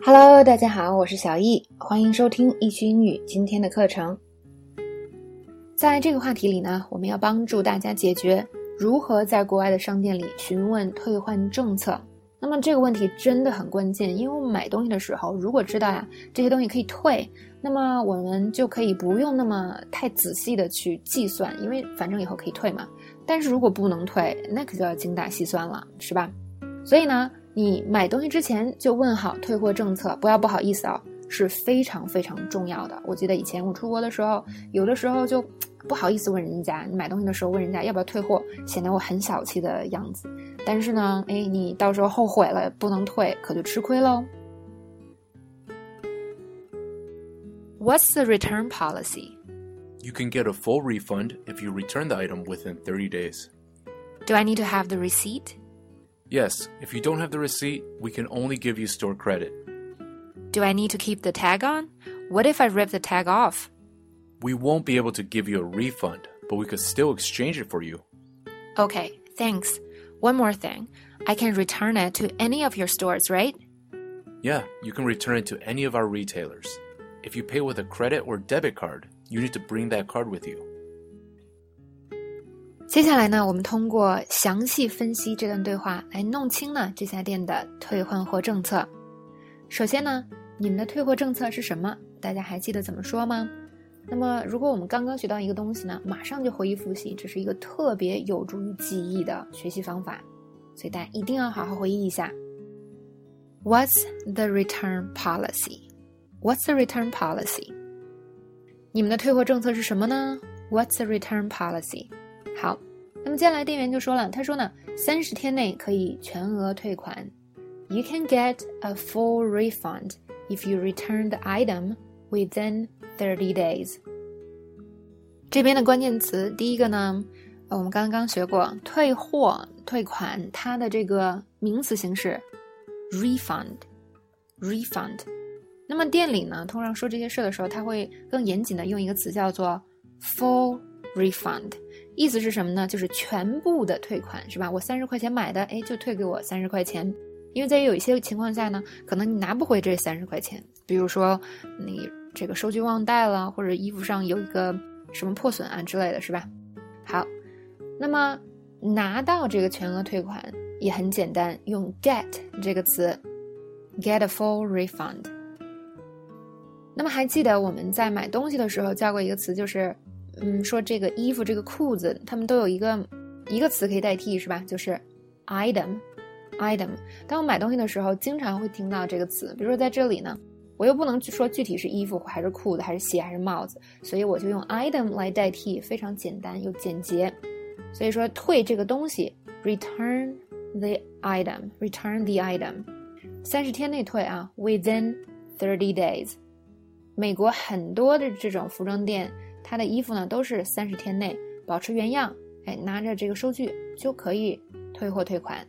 Hello，大家好，我是小易，欢迎收听易趣英语今天的课程。在这个话题里呢，我们要帮助大家解决如何在国外的商店里询问退换政策。那么这个问题真的很关键，因为我们买东西的时候，如果知道呀这些东西可以退，那么我们就可以不用那么太仔细的去计算，因为反正以后可以退嘛。但是如果不能退，那可就要精打细算了，是吧？所以呢。你买东西之前就问好退货政策，不要不好意思啊，是非常非常重要的。我记得以前我出国的时候，有的时候就不好意思问人家，你买东西的时候问人家要不要退货，显得我很小气的样子。但是呢，哎，你到时候后悔了不能退，可就吃亏喽。What's the return policy? You can get a full refund if you return the item within 30 days. Do I need to have the receipt? Yes, if you don't have the receipt, we can only give you store credit. Do I need to keep the tag on? What if I rip the tag off? We won't be able to give you a refund, but we could still exchange it for you. Okay, thanks. One more thing. I can return it to any of your stores, right? Yeah, you can return it to any of our retailers. If you pay with a credit or debit card, you need to bring that card with you. 接下来呢，我们通过详细分析这段对话来弄清呢这家店的退换货政策。首先呢，你们的退货政策是什么？大家还记得怎么说吗？那么，如果我们刚刚学到一个东西呢，马上就回忆复习，这是一个特别有助于记忆的学习方法，所以大家一定要好好回忆一下。What's the return policy? What's the return policy? 你们的退货政策是什么呢？What's the return policy? 好，那么接下来店员就说了，他说呢，三十天内可以全额退款。You can get a full refund if you return the item within thirty days。这边的关键词，第一个呢，我们刚刚学过，退货、退款，它的这个名词形式，refund，refund。那么店里呢，通常说这些事的时候，他会更严谨的用一个词叫做 full refund。意思是什么呢？就是全部的退款，是吧？我三十块钱买的，哎，就退给我三十块钱。因为在有一些情况下呢，可能你拿不回这三十块钱，比如说你这个收据忘带了，或者衣服上有一个什么破损啊之类的，是吧？好，那么拿到这个全额退款也很简单，用 get 这个词，get a full refund。那么还记得我们在买东西的时候教过一个词，就是。嗯，说这个衣服、这个裤子，他们都有一个一个词可以代替，是吧？就是 item，item。当我买东西的时候，经常会听到这个词。比如说在这里呢，我又不能说具体是衣服还是裤子还是鞋还是帽子，所以我就用 item 来代替，非常简单又简洁。所以说退这个东西，return the item，return the item，三十天内退啊，within thirty days。美国很多的这种服装店。他的衣服呢都是三十天内保持原样，哎，拿着这个收据就可以退货退款。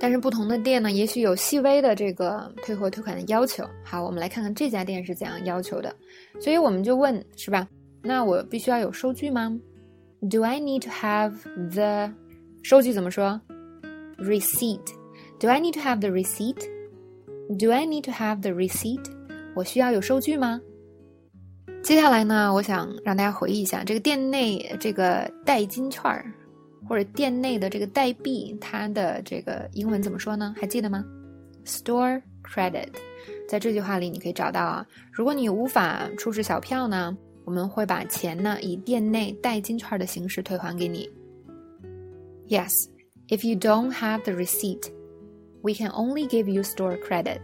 但是不同的店呢，也许有细微的这个退货退款的要求。好，我们来看看这家店是怎样要求的。所以我们就问，是吧？那我必须要有收据吗？Do I need to have the 收据怎么说？Receipt？Do I need to have the receipt？Do I need to have the receipt？我需要有收据吗？接下来呢，我想让大家回忆一下这个店内这个代金券儿，或者店内的这个代币，它的这个英文怎么说呢？还记得吗？Store credit，在这句话里你可以找到啊。如果你无法出示小票呢，我们会把钱呢以店内代金券的形式退还给你。Yes, if you don't have the receipt, we can only give you store credit.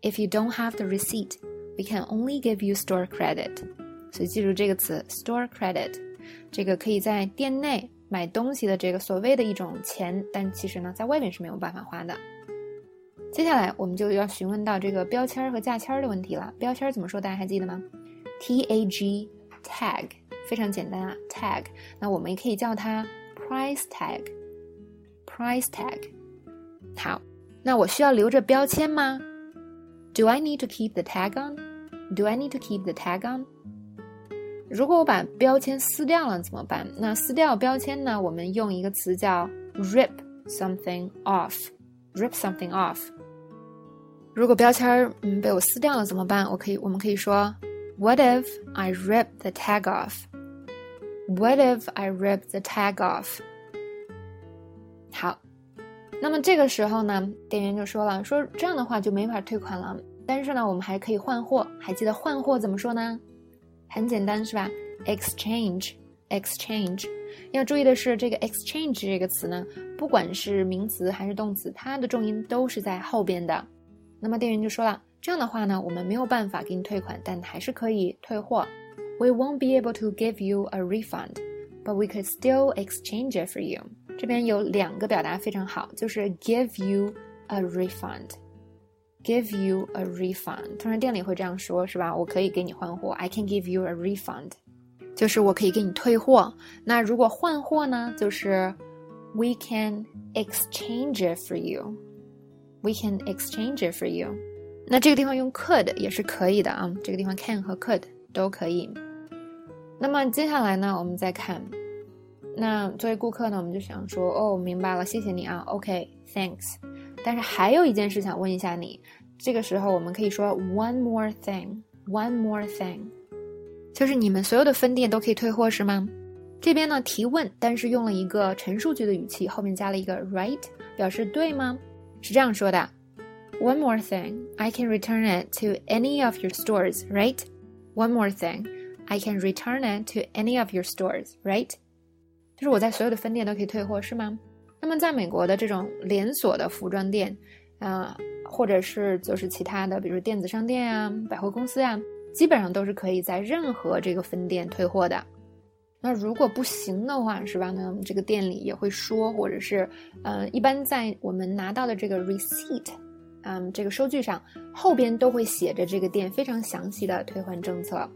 If you don't have the receipt. We can only give you store credit，所以记住这个词 store credit，这个可以在店内买东西的这个所谓的一种钱，但其实呢，在外面是没有办法花的。接下来我们就要询问到这个标签和价签的问题了。标签怎么说？大家还记得吗？T A G tag 非常简单啊，tag。那我们也可以叫它 price tag，price tag。好，那我需要留着标签吗？Do I need to keep the tag on？on？Do I need to keep the tag on？如果我把标签撕掉了怎么办？那撕掉标签呢？我们用一个词叫 rip something off。rip something off。 如果标签儿嗯被我撕掉了怎么办？我可以，我们可以说，What if I rip the tag off？What if I rip the tag off？好，那么这个时候呢，店员就说了，说这样的话就没法退款了。 但是呢，我们还可以换货。还记得换货怎么说呢？很简单，是吧？Exchange，exchange。要注意的是，这个 exchange 这个词呢，不管是名词还是动词，它的重音都是在后边的。那么店员就说了，这样的话呢，我们没有办法给你退款，但还是可以退货。We won't be able to give you a refund, but we could still exchange it for you。这边有两个表达非常好，就是 give you a refund。Give you a refund，通常店里会这样说，是吧？我可以给你换货，I can give you a refund，就是我可以给你退货。那如果换货呢？就是 We can exchange it for you，We can exchange it for you。那这个地方用 could 也是可以的啊，这个地方 can 和 could 都可以。那么接下来呢，我们再看，那作为顾客呢，我们就想说，哦，明白了，谢谢你啊，OK，Thanks。但是还有一件事想问一下你，这个时候我们可以说 one more thing，one more thing，就是你们所有的分店都可以退货是吗？这边呢提问，但是用了一个陈述句的语气，后面加了一个 right，表示对吗？是这样说的：One more thing，I can return it to any of your stores，right？One more thing，I can return it to any of your stores，right？就是我在所有的分店都可以退货是吗？那么，在美国的这种连锁的服装店，啊，或者是就是其他的，比如电子商店啊、百货公司啊，基本上都是可以在任何这个分店退货的。那如果不行的话，是吧？那我们这个店里也会说，或者是，呃，一般在我们拿到的这个 receipt，嗯，这个收据上后边都会写着这个店非常详细的退换政策，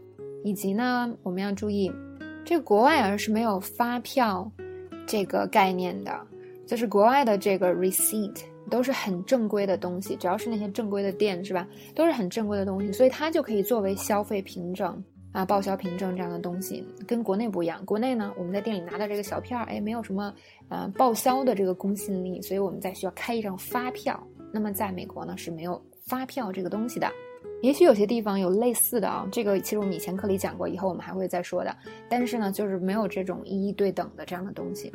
以及呢，我们要注意，这个国外啊是没有发票这个概念的。就是国外的这个 receipt 都是很正规的东西，只要是那些正规的店，是吧？都是很正规的东西，所以它就可以作为消费凭证啊、报销凭证这样的东西，跟国内不一样。国内呢，我们在店里拿到这个小票，哎，没有什么呃报销的这个公信力，所以我们再需要开一张发票。那么在美国呢是没有发票这个东西的，也许有些地方有类似的啊，这个其实我们以前课里讲过，以后我们还会再说的。但是呢，就是没有这种一一对等的这样的东西。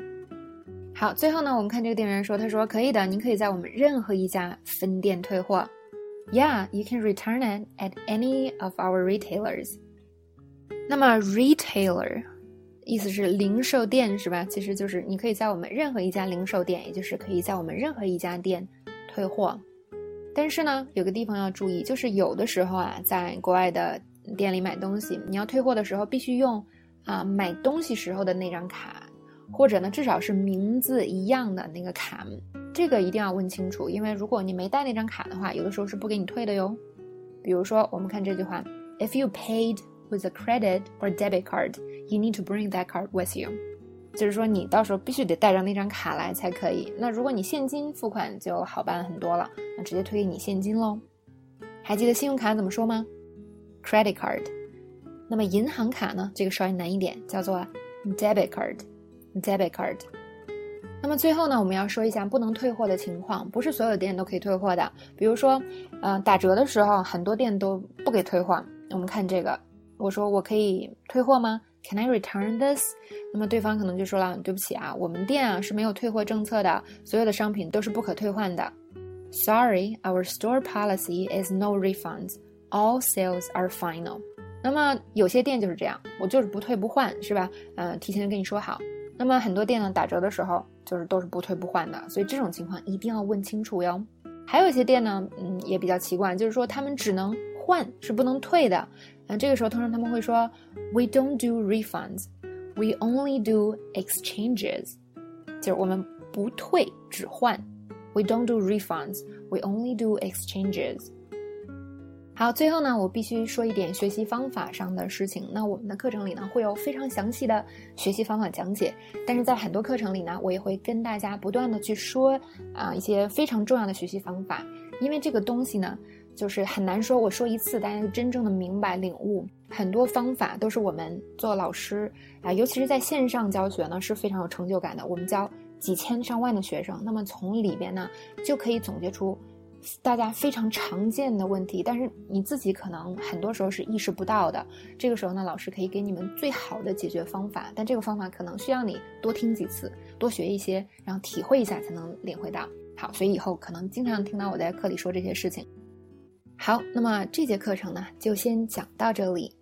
好，最后呢，我们看这个店员说，他说可以的，您可以在我们任何一家分店退货。Yeah, you can return it at any of our retailers. 那么 retailer 意思是零售店是吧？其实就是你可以在我们任何一家零售店，也就是可以在我们任何一家店退货。但是呢，有个地方要注意，就是有的时候啊，在国外的店里买东西，你要退货的时候，必须用啊买东西时候的那张卡。或者呢，至少是名字一样的那个卡，这个一定要问清楚，因为如果你没带那张卡的话，有的时候是不给你退的哟。比如说，我们看这句话：If you paid with a credit or debit card, you need to bring that card with you。就是说，你到时候必须得带上那张卡来才可以。那如果你现金付款就好办很多了，那直接退给你现金喽。还记得信用卡怎么说吗？Credit card。那么银行卡呢？这个稍微难一点，叫做 debit card。Debit card。那么最后呢，我们要说一下不能退货的情况，不是所有店都可以退货的。比如说，呃，打折的时候，很多店都不给退货。我们看这个，我说我可以退货吗？Can I return this？那么对方可能就说了，对不起啊，我们店啊是没有退货政策的，所有的商品都是不可退换的。Sorry, our store policy is no refunds. All sales are final. 那么有些店就是这样，我就是不退不换，是吧？呃，提前跟你说好。那么很多店呢打折的时候就是都是不退不换的，所以这种情况一定要问清楚哟。还有一些店呢，嗯，也比较奇怪，就是说他们只能换，是不能退的。那这个时候通常他们会说，We don't do refunds, we only do exchanges，就是我们不退只换。We don't do refunds, we only do exchanges。好，最后呢，我必须说一点学习方法上的事情。那我们的课程里呢，会有非常详细的学习方法讲解。但是在很多课程里呢，我也会跟大家不断的去说啊一些非常重要的学习方法。因为这个东西呢，就是很难说，我说一次大家就真正的明白领悟。很多方法都是我们做老师啊，尤其是在线上教学呢，是非常有成就感的。我们教几千上万的学生，那么从里边呢，就可以总结出。大家非常常见的问题，但是你自己可能很多时候是意识不到的。这个时候呢，老师可以给你们最好的解决方法，但这个方法可能需要你多听几次，多学一些，然后体会一下才能领会到。好，所以以后可能经常听到我在课里说这些事情。好，那么这节课程呢，就先讲到这里。